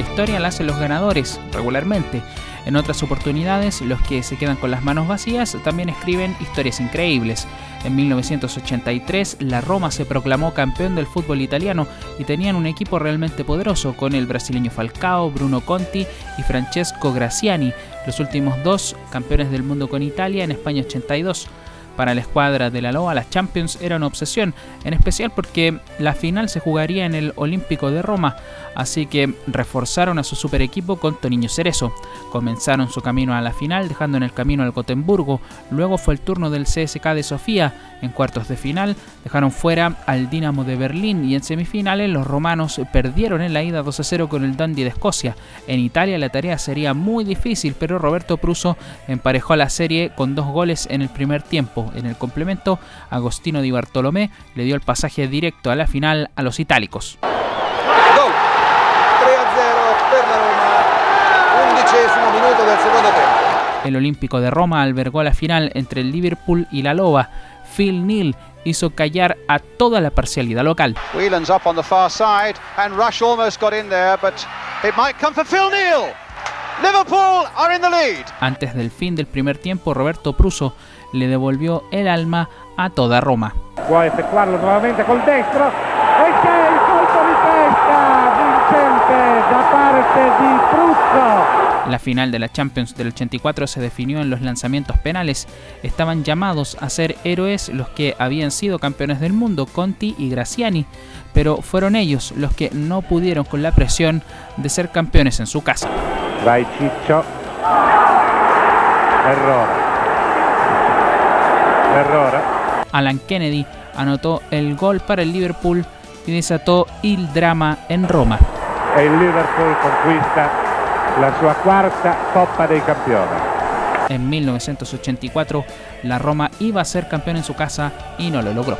historia la hacen los ganadores regularmente. En otras oportunidades, los que se quedan con las manos vacías también escriben historias increíbles. En 1983, la Roma se proclamó campeón del fútbol italiano y tenían un equipo realmente poderoso con el brasileño Falcao, Bruno Conti y Francesco Graciani, los últimos dos campeones del mundo con Italia en España 82. Para la escuadra de la Loa, las Champions era una obsesión, en especial porque la final se jugaría en el Olímpico de Roma, así que reforzaron a su super equipo con Toniño Cerezo. Comenzaron su camino a la final dejando en el camino al Gotemburgo, luego fue el turno del CSK de Sofía, en cuartos de final dejaron fuera al Dinamo de Berlín y en semifinales los romanos perdieron en la ida 2 a 0 con el Dundee de Escocia. En Italia la tarea sería muy difícil, pero Roberto Pruso emparejó la serie con dos goles en el primer tiempo. En el complemento, Agostino Di Bartolomé le dio el pasaje directo a la final a los itálicos. El Olímpico de Roma albergó la final entre el Liverpool y la Loba. Phil Neal hizo callar a toda la parcialidad local. Antes del fin del primer tiempo, Roberto Pruso le devolvió el alma a toda Roma. Può efectuarlo nuevamente con destro e c'è il colpo di testa vincente da parte di Prusso. La final de la Champions del 84 se definió en los lanzamientos penales. Estaban llamados a ser héroes los que habían sido campeones del mundo, Conti y Graciani, pero fueron ellos los que no pudieron con la presión de ser campeones en su casa. Vai Ciccio. Error. Error. Alan Kennedy anotó el gol para el Liverpool y desató el drama en Roma. El Liverpool conquista la sua quarta Coppa dei Campioni. En 1984, la Roma iba a ser campeón en su casa y no lo logró.